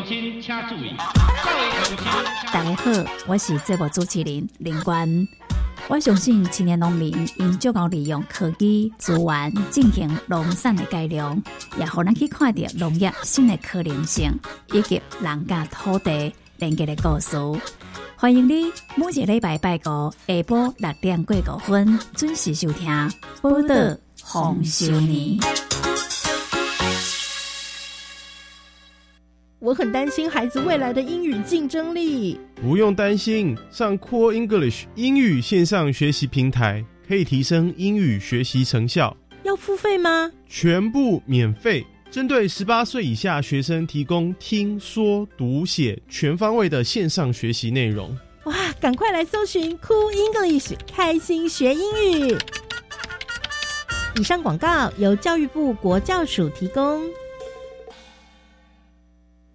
大家好，我是节目主持人林冠。我相信青年农民因足够利用科技资源进行农产的改良，也好咱去看到农业新的可能性，以及人家土地连接的故事。欢迎你每一礼拜拜五下晡六点过五分准时收听《报道红少年》。我很担心孩子未来的英语竞争力。不用担心，上 Core English 英语线上学习平台可以提升英语学习成效。要付费吗？全部免费，针对十八岁以下学生提供听说读写全方位的线上学习内容。哇，赶快来搜寻 Cool English，开心学英语。以上广告由教育部国教署提供。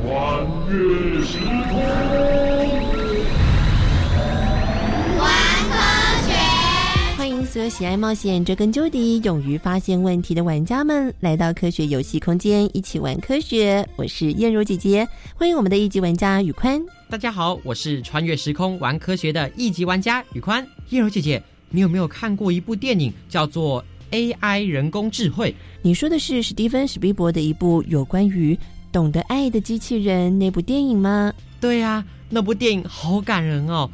穿越时空，玩科学。欢迎所有喜爱冒险、追根究底、勇于发现问题的玩家们来到科学游戏空间，一起玩科学。我是燕如姐姐，欢迎我们的一级玩家宇宽。大家好，我是穿越时空玩科学的一级玩家宇宽。燕如姐姐，你有没有看过一部电影叫做《AI 人工智慧》？你说的是史蒂芬史皮伯的一部有关于。懂得爱的机器人那部电影吗？对呀、啊，那部电影好感人哦。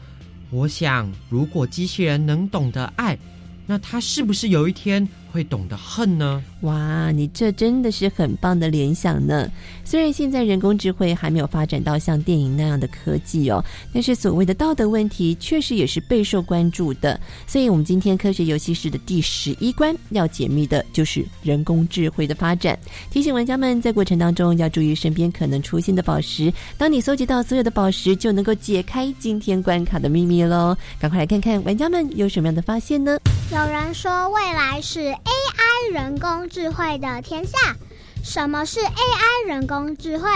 我想，如果机器人能懂得爱，那他是不是有一天会懂得恨呢？哇，你这真的是很棒的联想呢！虽然现在人工智慧还没有发展到像电影那样的科技哦，但是所谓的道德问题确实也是备受关注的。所以，我们今天科学游戏室的第十一关要解密的就是人工智慧的发展。提醒玩家们在过程当中要注意身边可能出现的宝石。当你搜集到所有的宝石，就能够解开今天关卡的秘密喽！赶快来看看玩家们有什么样的发现呢？有人说未来是 AI 人工智慧的天下。什么是 AI 人工智慧？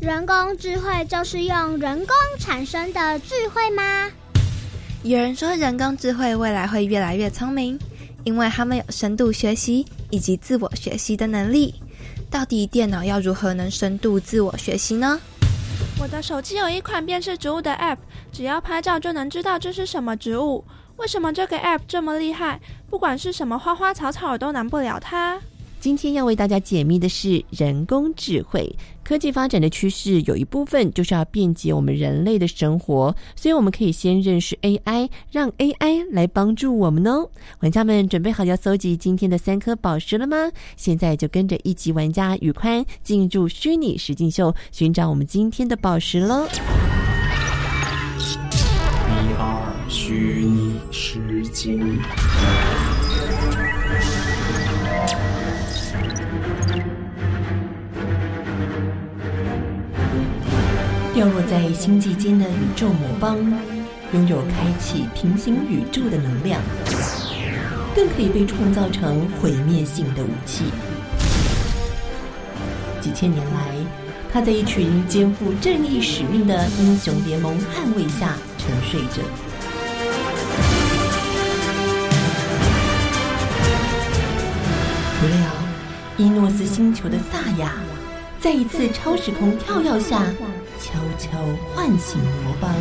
人工智慧就是用人工产生的智慧吗？有人说人工智慧未来会越来越聪明，因为他们有深度学习以及自我学习的能力。到底电脑要如何能深度自我学习呢？我的手机有一款辨识植物的 App，只要拍照就能知道这是什么植物。为什么这个 App 这么厉害？不管是什么花花草草都难不了它。今天要为大家解密的是人工智慧。科技发展的趋势有一部分就是要便捷我们人类的生活，所以我们可以先认识 AI，让 AI 来帮助我们哦。玩家们准备好要搜集今天的三颗宝石了吗？现在就跟着一级玩家宇宽进入虚拟实境秀，寻找我们今天的宝石喽。虚拟实境。掉落在星际间的宇宙魔方，拥有开启平行宇宙的能量，更可以被创造成毁灭性的武器。几千年来，他在一群肩负正义使命的英雄联盟捍卫下沉睡着。诺斯星球的萨亚，在一次超时空跳跃下，悄悄唤醒魔邦，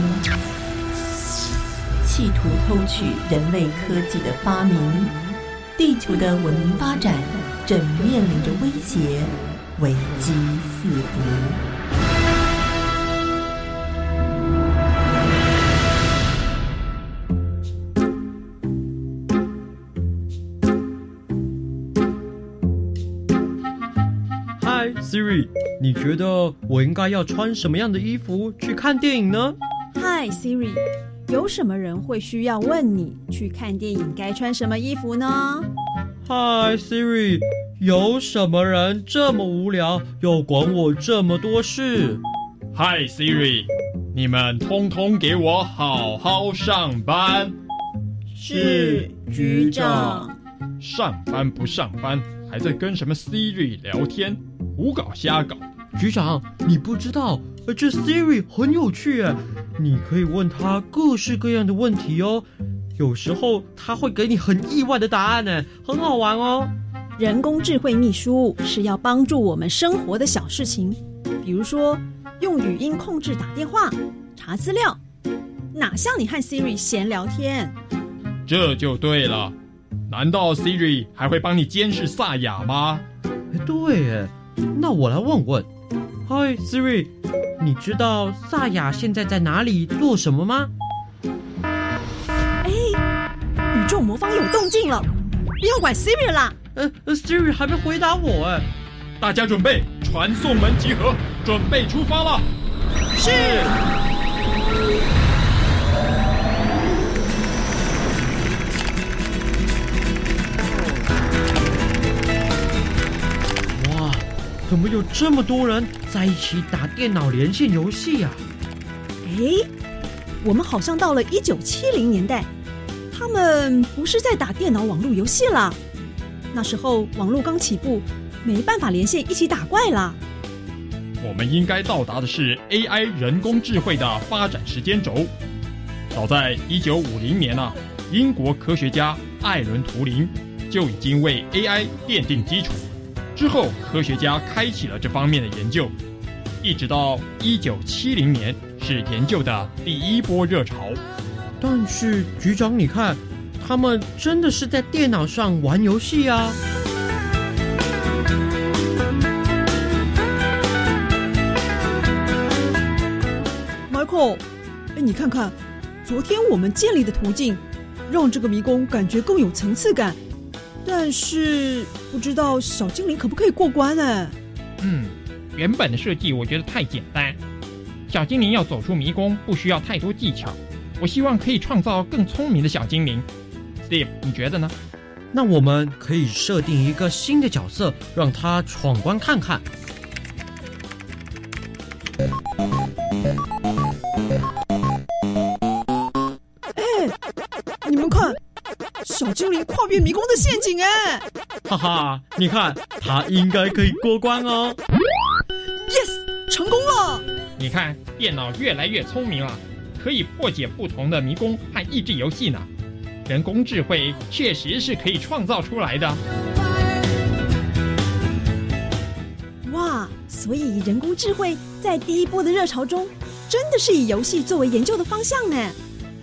企图偷取人类科技的发明。地球的文明发展正面临着威胁，危机四伏。，Siri，你觉得我应该要穿什么样的衣服去看电影呢？嗨，Siri，有什么人会需要问你去看电影该穿什么衣服呢？嗨，Siri，有什么人这么无聊，要管我这么多事？嗨，Siri，你们通通给我好好上班。是局长。上班不上班，还在跟什么 Siri 聊天，胡搞瞎搞。局长，你不知道，这 Siri 很有趣哎，你可以问他各式各样的问题哦。有时候他会给你很意外的答案呢，很好玩哦。人工智慧秘书是要帮助我们生活的小事情，比如说用语音控制打电话、查资料，哪像你和 Siri 闲聊天？这就对了。难道 Siri 还会帮你监视萨雅吗？对，哎，那我来问问。嗨，Siri，你知道萨雅现在在哪里做什么吗？哎，宇宙魔方有动静了，不要管 Siri 啦。呃，Siri 还没回答我哎。大家准备，传送门集合，准备出发了。是。怎么有这么多人在一起打电脑连线游戏呀？哎，我们好像到了一九七零年代，他们不是在打电脑网络游戏了。那时候网络刚起步，没办法连线一起打怪啦。我们应该到达的是 AI 人工智慧的发展时间轴。早在一九五零年啊，英国科学家艾伦·图灵就已经为 AI 奠定基础。之后，科学家开启了这方面的研究，一直到一九七零年是研究的第一波热潮。但是，局长，你看，他们真的是在电脑上玩游戏啊！Michael，哎，你看看，昨天我们建立的途径，让这个迷宫感觉更有层次感。但是不知道小精灵可不可以过关呢？嗯，原本的设计我觉得太简单，小精灵要走出迷宫不需要太多技巧。我希望可以创造更聪明的小精灵。Steve，你觉得呢？那我们可以设定一个新的角色，让他闯关看看。小精灵跨越迷宫的陷阱，哎，哈哈，你看他应该可以过关哦。Yes，成功了！你看电脑越来越聪明了，可以破解不同的迷宫和益智游戏呢。人工智慧确实是可以创造出来的。哇，所以人工智慧在第一波的热潮中，真的是以游戏作为研究的方向呢。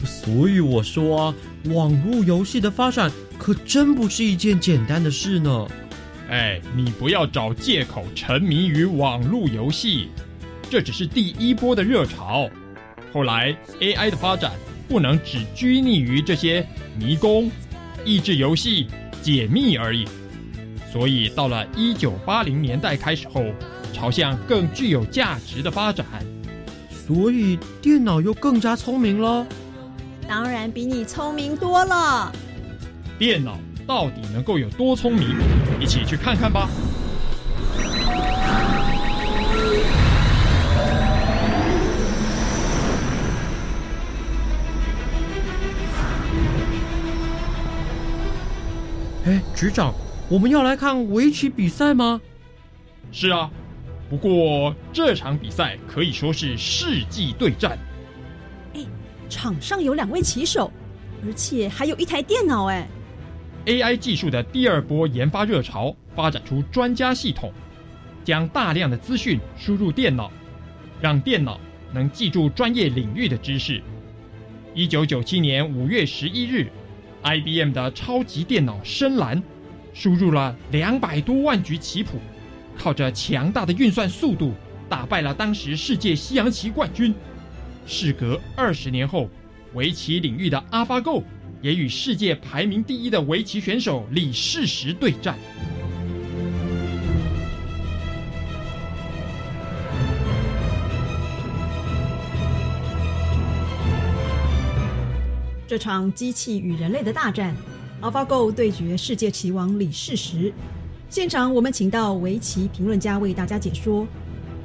所以我说啊。网络游戏的发展可真不是一件简单的事呢。哎，你不要找借口沉迷于网络游戏，这只是第一波的热潮。后来 AI 的发展不能只拘泥于这些迷宫、益智游戏、解密而已。所以到了一九八零年代开始后，朝向更具有价值的发展。所以电脑又更加聪明了。当然比你聪明多了。电脑到底能够有多聪明？一起去看看吧。哎，局长，我们要来看围棋比赛吗？是啊，不过这场比赛可以说是世纪对战。场上有两位棋手，而且还有一台电脑。哎，AI 技术的第二波研发热潮，发展出专家系统，将大量的资讯输入电脑，让电脑能记住专业领域的知识。一九九七年五月十一日，IBM 的超级电脑深蓝输入了两百多万局棋谱，靠着强大的运算速度，打败了当时世界西洋棋冠军。事隔二十年后，围棋领域的 AlphaGo 也与世界排名第一的围棋选手李世石对战。这场机器与人类的大战，AlphaGo 对决世界棋王李世石。现场我们请到围棋评论家为大家解说。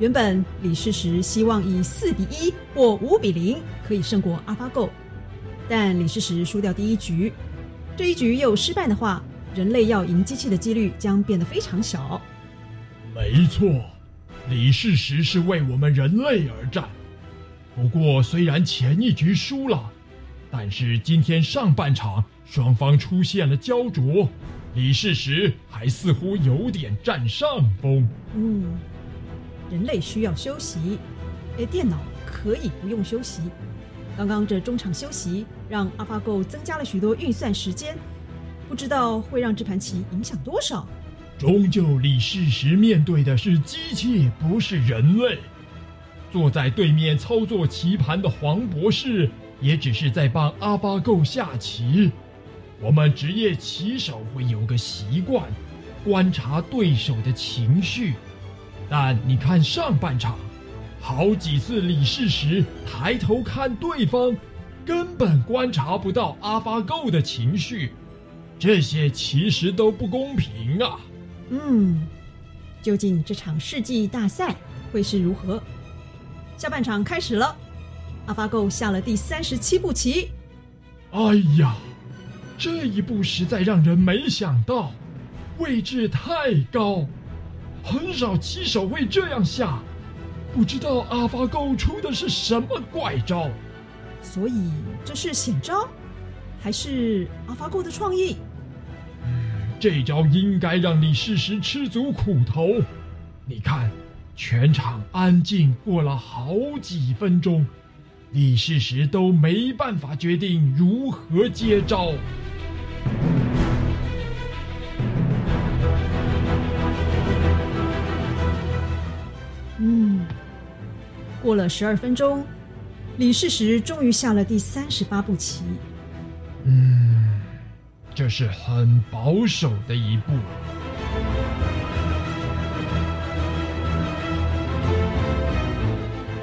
原本李世石希望以四比一或五比零可以胜过 AlphaGo，但李世石输掉第一局。这一局又失败的话，人类要赢机器的几率将变得非常小。没错，李世石是为我们人类而战。不过，虽然前一局输了，但是今天上半场双方出现了焦灼，李世石还似乎有点占上风。嗯，人类需要休息，而电脑可以不用休息。刚刚这中场休息让 AlphaGo 增加了许多运算时间，不知道会让这盘棋影响多少。终究，李世石面对的是机器，不是人类。坐在对面操作棋盘的黄博士，也只是在帮阿巴够下棋。我们职业棋手会有个习惯，观察对手的情绪。但你看上半场，好几次李世石抬头看对方，根本观察不到阿发够的情绪。这些其实都不公平啊！嗯，究竟这场世纪大赛会是如何？下半场开始了，AlphaGo 下了第三十七步棋。哎呀，这一步实在让人没想到，位置太高，很少棋手会这样下。不知道 AlphaGo 出的是什么怪招？所以这是险招，还是 AlphaGo 的创意？这招应该让李世石吃足苦头。你看，全场安静过了好几分钟，李世石都没办法决定如何接招。嗯，过了十二分钟，李世石终于下了第三十八步棋。嗯，这是很保守的一步。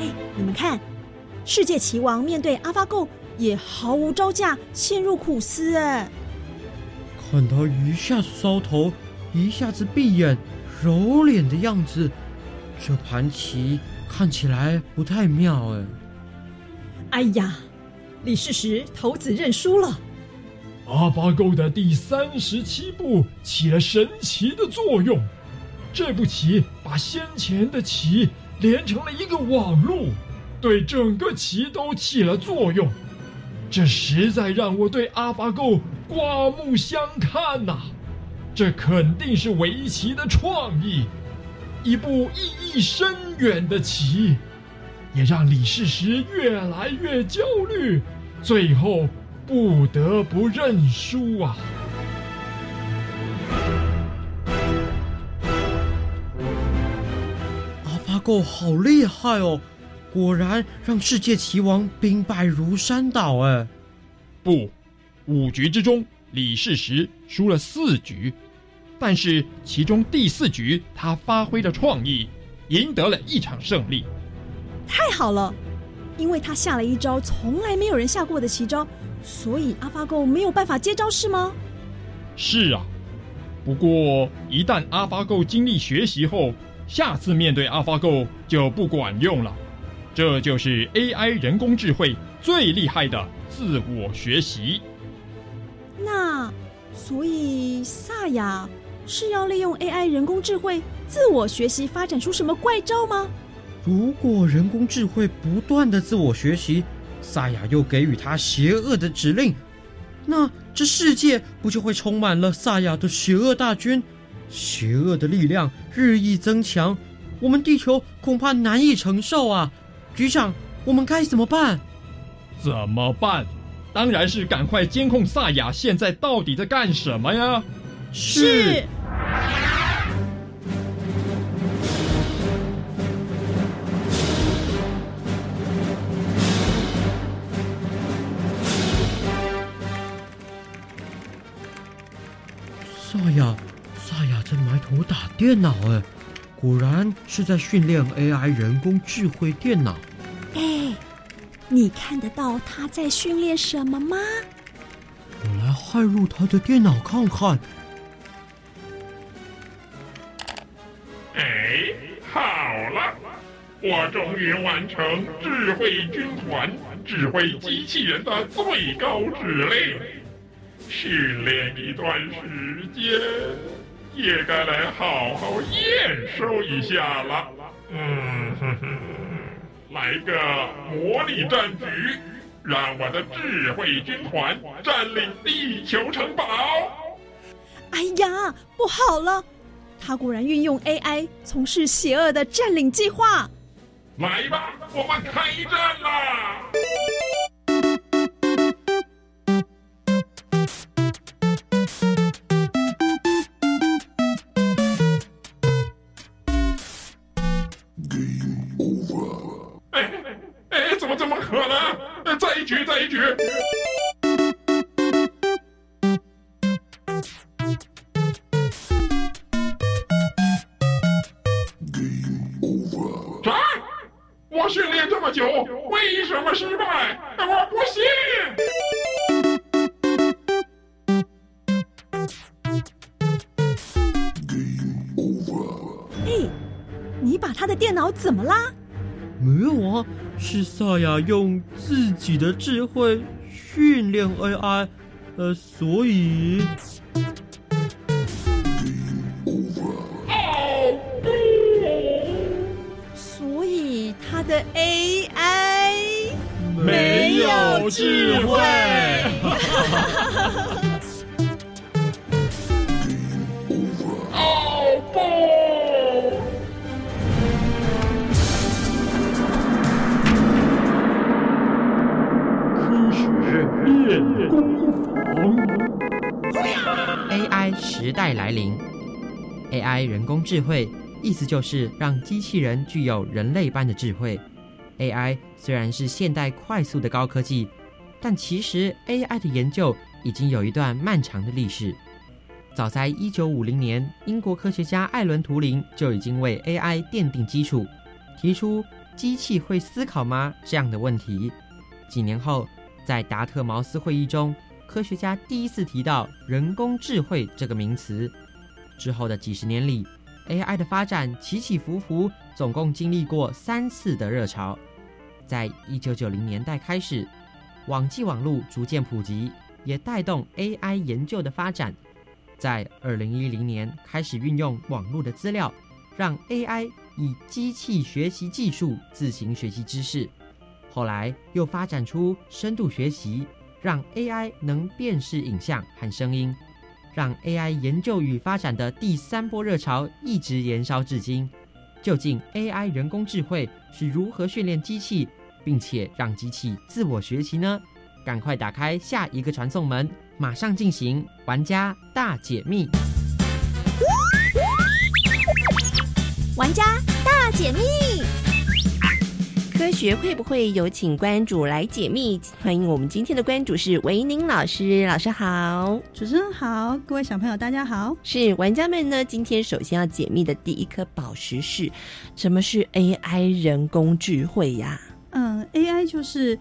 哎，你们看，世界棋王面对 AlphaGo 也毫无招架，陷入苦思。哎，看他一下子搔头，一下子闭眼、揉脸的样子，这盘棋看起来不太妙。哎，哎呀，李世石头子认输了。阿巴够的第三十七步起了神奇的作用，这步棋把先前的棋连成了一个网路，对整个棋都起了作用。这实在让我对阿巴够刮目相看呐、这肯定是围棋的创意，一步意义深远的棋，也让李世石越来越焦虑，最后。不得不认输啊！阿法狗好厉害哦，果然让世界棋王兵败如山倒。哎，不，五局之中，李世石输了四局，但是其中第四局他发挥了创意，赢得了一场胜利。太好了，因为他下了一招从来没有人下过的奇招。所以阿发狗没有办法接招是吗？是啊，不过一旦阿发狗经历学习后，下次面对阿发狗就不管用了。这就是 AI 人工智慧最厉害的自我学习。那所以萨亚是要利用 AI 人工智慧自我学习发展出什么怪招吗？如果人工智慧不断的自我学习，萨亚又给予他邪恶的指令，那这世界不就会充满了萨亚的邪恶大军？邪恶的力量日益增强，我们地球恐怕难以承受啊！局长，我们该怎么办？怎么办？当然是赶快监控萨亚现在到底在干什么呀！是。萨亚，萨亚正埋头打电脑哎，果然是在训练 AI 人工智慧电脑。哎，你看得到他在训练什么吗？我来骇入他的电脑看看。好了，我终于完成智慧军团智慧机器人的最高指令。训练一段时间，也该来好好验收一下了。嗯哼哼，来个魔力战局，让我的智慧军团占领地球城堡。哎呀，不好了！他果然运用 AI 从事邪恶的占领计划。来吧，我们开战啦！哎哎，怎么怎么可能？再一局，再一局！为什么失败？我不信！哎，你把他的电脑怎么啦？没有啊，是萨亚用自己的智慧训练 AI，呃，所以。智慧。哦不！科学练功房。AI 时代来临，AI 人工智慧意思就是让机器人具有人类般的智慧。AI 虽然是现代快速的高科技，但其实 AI 的研究已经有一段漫长的历史。早在1950年，英国科学家艾伦·图灵就已经为 AI 奠定基础，提出“机器会思考吗”这样的问题。几年后，在达特茅斯会议中，科学家第一次提到“人工智慧”这个名词。之后的几十年里，AI 的发展起起伏伏，总共经历过三次的热潮。在1990年代开始，网际网络逐渐普及，也带动 AI 研究的发展。在2010年开始运用网络的资料，让 AI 以机器学习技术自行学习知识。后来又发展出深度学习，让 AI 能辨识影像和声音，让 AI 研究与发展的第三波热潮一直延烧至今。究竟 AI 人工智慧是如何训练机器，并且让机器自我学习呢？赶快打开下一个传送门，马上进行玩家大解密。玩家大解密。科学会不会有请关主来解密？欢迎我们今天的关主是维宁老师，老师好，主持人好，各位小朋友大家好。是玩家们呢，今天首先要解密的第一颗宝石是什么是 AI 人工智慧呀？嗯，AI 就是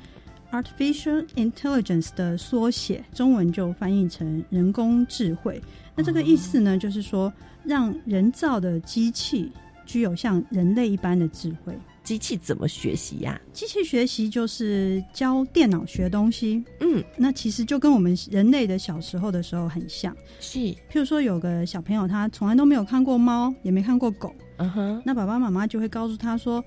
Artificial Intelligence 的缩写，中文就翻译成人工智慧。那这个意思呢，就是说让人造的机器具有像人类一般的智慧。机器怎么学习呀？机器学习就是教电脑学东西。嗯，那其实就跟我们人类的小时候的时候很像。是，譬如说有个小朋友，他从来都没有看过猫，也没看过狗。嗯哼，那爸爸妈妈就会告诉他说：“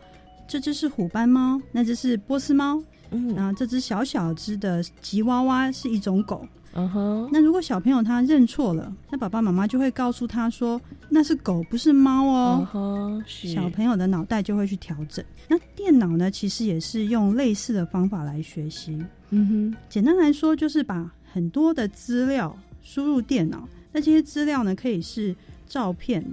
这只是虎斑猫，那只是波斯猫。嗯，然后这只小小只的吉娃娃是一种狗。”嗯哼，那如果小朋友他认错了，那爸爸妈妈就会告诉他说那是狗，不是猫哦。小朋友的脑袋就会去调整。那电脑呢，其实也是用类似的方法来学习。嗯哼，简单来说，就是把很多的资料输入电脑，那这些资料呢，可以是照片，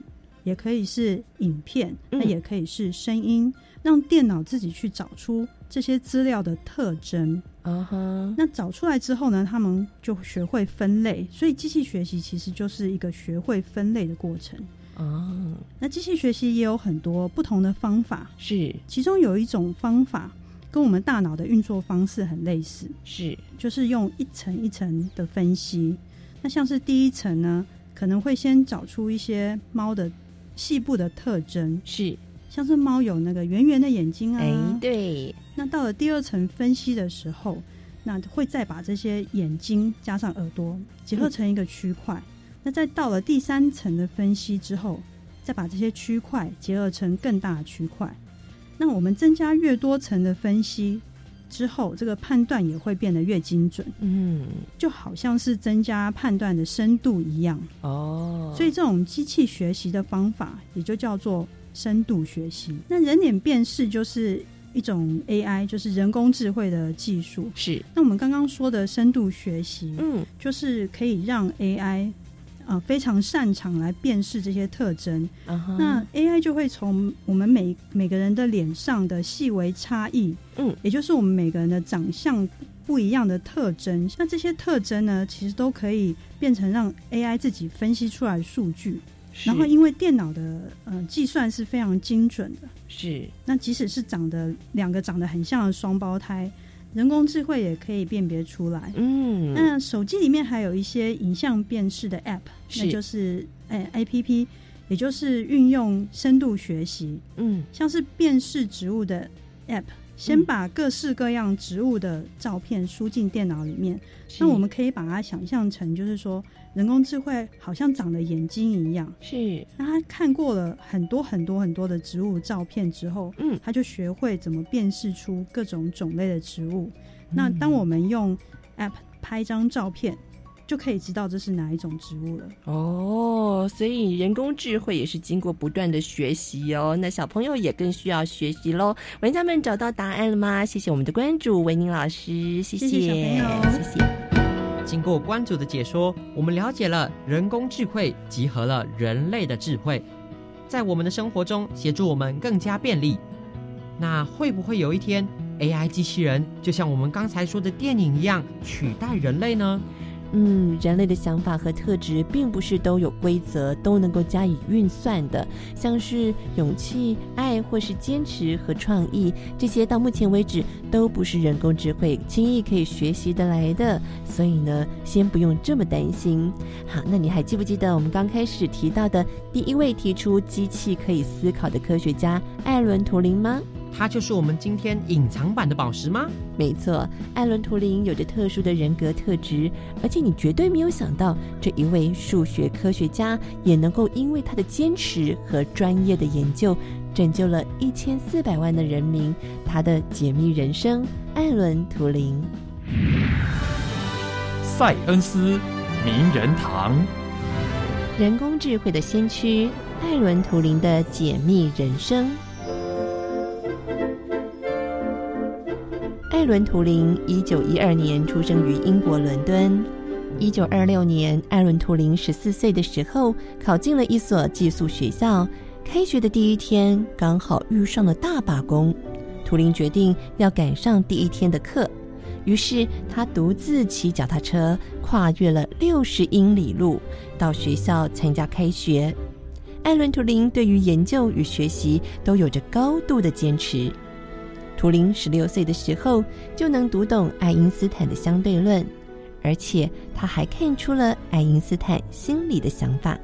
也可以是影片，那也可以是声音，让电脑自己去找出这些资料的特征。那找出来之后呢，他们就学会分类，所以机器学习其实就是一个学会分类的过程。哦，那机器学习也有很多不同的方法，是。其中有一种方法跟我们大脑的运作方式很类似，是。就是用一层一层的分析。那像是第一层呢，可能会先找出一些猫的细部的特征，是像是猫有那个圆圆的眼睛啊，哎，对。那到了第二层分析的时候，那会再把这些眼睛加上耳朵结合成一个区块。那再到了第三层的分析之后，再把这些区块结合成更大的区块。那我们增加越多层的分析之后，这个判断也会变得越精准。嗯，就好像是增加判断的深度一样。哦，所以这种机器学习的方法也就叫做深度学习。那人脸辨识就是一种 AI，就是人工智慧的技术。是。那我们刚刚说的深度学习，嗯，就是可以让 AI。啊，非常擅长来辨识这些特征。Uh huh、那 AI 就会从我们每每个人的脸上的细微差异，嗯，也就是我们每个人的长相不一样的特征。那这些特征呢，其实都可以变成让 AI 自己分析出来的数据。然后，因为电脑的呃计算是非常精准的，是。那即使是长得两个长得很像的双胞胎。人工智慧也可以辨别出来。嗯，那手机里面还有一些影像辨识的 App，那就是哎 APP，也就是运用深度学习。嗯，像是辨识植物的 App，先把各式各样植物的照片输进电脑里面，那我们可以把它想象成，就是说人工智慧好像长了眼睛一样。是，那他看过了很多很多很多的植物照片之后，嗯，他就学会怎么辨识出各种种类的植物。那当我们用 App 拍张照片，就可以知道这是哪一种植物了。哦，所以人工智慧也是经过不断的学习哦。那小朋友也更需要学习喽。玩家们找到答案了吗？谢谢我们的关注，维宁老师，谢谢小朋友，谢谢。经过关主的解说，我们了解了人工智慧集合了人类的智慧，在我们的生活中协助我们更加便利。那会不会有一天 AI 机器人就像我们刚才说的电影一样取代人类呢？嗯，人类的想法和特质并不是都有规则，都能够加以运算的。像是勇气、爱，或是坚持和创意，这些到目前为止都不是人工智慧轻易可以学习得来的。所以呢，先不用这么担心。好，那你还记不记得我们刚开始提到的第一位提出机器可以思考的科学家艾伦·图灵吗？他就是我们今天隐藏版的宝石吗？没错，艾伦·图灵有着特殊的人格特质，而且你绝对没有想到，这一位数学科学家也能够因为他的坚持和专业的研究，拯救了一千四百万的人民。他的解密人生，艾伦·图灵。塞恩斯名人堂，人工智慧的先驱，艾伦·图灵的解密人生。艾伦·图灵一九一二年出生于英国伦敦。一九二六年，艾伦·图灵十四岁的时候，考进了一所寄宿学校。开学的第一天，刚好遇上了大罢工。图灵决定要赶上第一天的课，于是他独自骑脚踏车，跨越了六十英里路，到学校参加开学。艾伦·图灵对于研究与学习都有着高度的坚持。图灵十六岁的时候就能读懂爱因斯坦的相对论，而且他还看出了爱因斯坦心里的想法。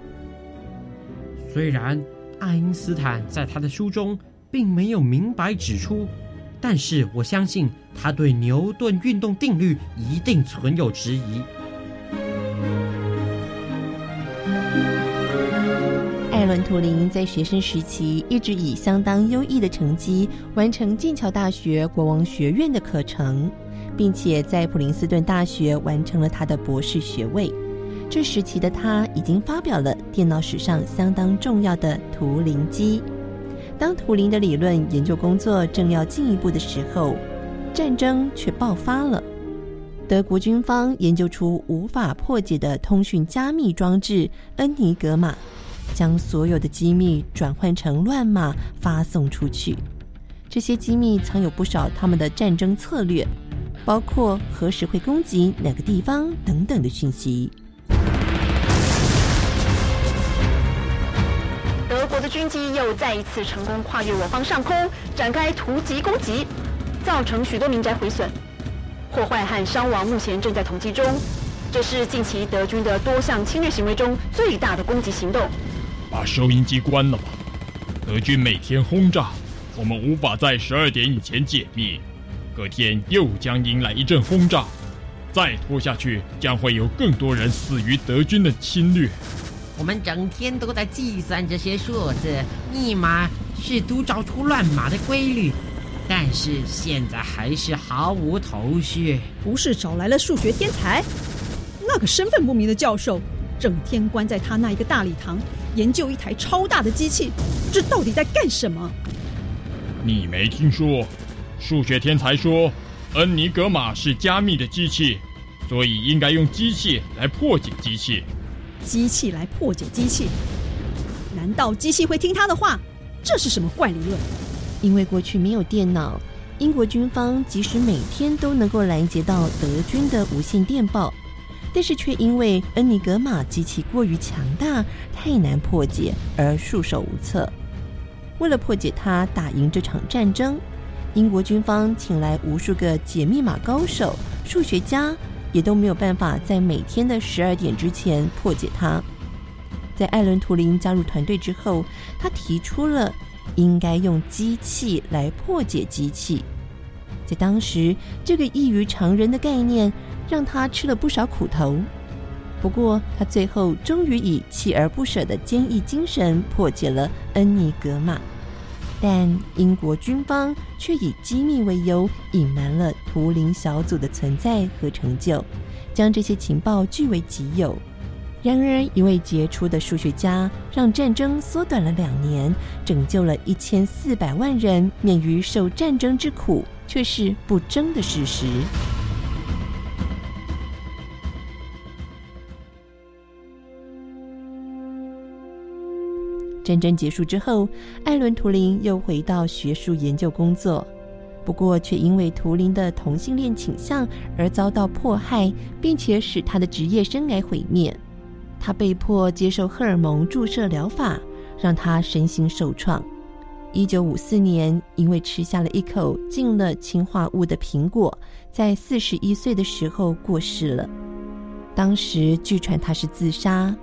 虽然爱因斯坦在他的书中并没有明白指出，但是我相信他对牛顿运动定律一定存有质疑。艾伦·图灵在学生时期一直以相当优异的成绩完成剑桥大学国王学院的课程，并且在普林斯顿大学完成了他的博士学位。这时期的他已经发表了电脑史上相当重要的图灵机。当图灵的理论研究工作正要进一步的时候，战争却爆发了。德国军方研究出无法破解的通讯加密装置恩尼格玛。将所有的机密转换成乱码发送出去，这些机密藏有不少他们的战争策略，包括何时会攻击哪个地方等等的讯息。德国的军机又再一次成功跨越我方上空，展开突击攻击，造成许多民宅毁损，破坏和伤亡目前正在统计中。这是近期德军的多项侵略行为中最大的攻击行动。把收音机关了吧！德军每天轰炸，我们无法在十二点以前解密。隔天又将迎来一阵轰炸，再拖下去，将会有更多人死于德军的侵略。我们整天都在计算这些数字、密码，试图找出乱码的规律，但是现在还是毫无头绪。不是找来了数学天才？那个身份不明的教授，整天关在他那一个大礼堂。研究一台超大的机器，这到底在干什么？你没听说？数学天才说，恩尼格玛是加密的机器，所以应该用机器来破解机器。机器来破解机器？难道机器会听他的话？这是什么怪理论？因为过去没有电脑，英国军方即使每天都能够拦截到德军的无线电报。但是却因为恩尼格玛机器过于强大，太难破解而束手无策。为了破解它，打赢这场战争，英国军方请来无数个解密码高手、数学家，也都没有办法在每天的十二点之前破解它。在艾伦·图灵加入团队之后，他提出了应该用机器来破解机器。在当时，这个异于常人的概念。让他吃了不少苦头，不过他最后终于以锲而不舍的坚毅精神破解了恩尼格玛，但英国军方却以机密为由隐瞒了图灵小组的存在和成就，将这些情报据为己有。然而，一位杰出的数学家让战争缩短了两年，拯救了一千四百万人免于受战争之苦，却是不争的事实。战争结束之后，艾伦·图灵又回到学术研究工作，不过却因为图灵的同性恋倾向而遭到迫害，并且使他的职业生涯毁灭。他被迫接受荷尔蒙注射疗法，让他身心受创。一九五四年，因为吃下了一口进了氰化物的苹果，在四十一岁的时候过世了。当时据传他是自杀。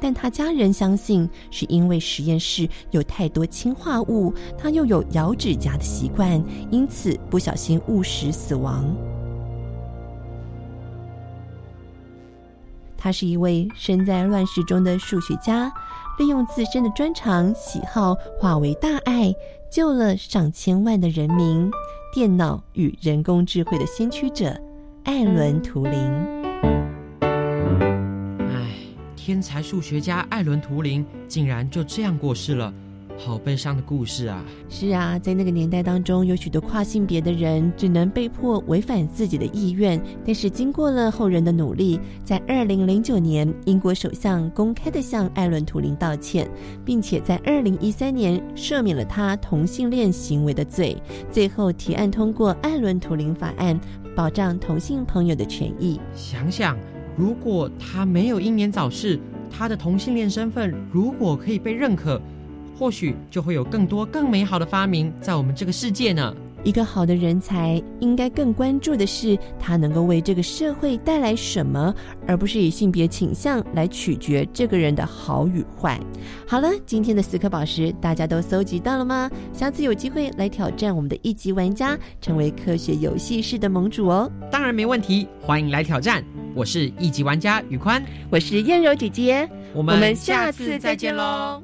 但他家人相信，是因为实验室有太多氰化物，他又有咬指甲的习惯，因此不小心误食死亡。他是一位身在乱世中的数学家，利用自身的专长喜好化为大爱，救了上千万的人民。电脑与人工智慧的先驱者艾伦·图灵。天才数学家艾伦·图灵竟然就这样过世了，好悲伤的故事啊！是啊，在那个年代当中，有许多跨性别的人只能被迫违反自己的意愿。但是经过了后人的努力，在二零零九年，英国首相公开的向艾伦·图灵道歉，并且在二零一三年赦免了他同性恋行为的罪。最后提案通过《艾伦·图灵法案》，保障同性朋友的权益。想想。如果他没有英年早逝，他的同性恋身份如果可以被认可，或许就会有更多更美好的发明在我们这个世界呢。一个好的人才应该更关注的是他能够为这个社会带来什么，而不是以性别倾向来取决这个人的好与坏。好了，今天的四颗宝石大家都搜集到了吗？下次有机会来挑战我们的一级玩家，成为科学游戏室的盟主哦。当然没问题，欢迎来挑战。我是一级玩家宇宽，我是燕柔姐姐，我们下次再见喽。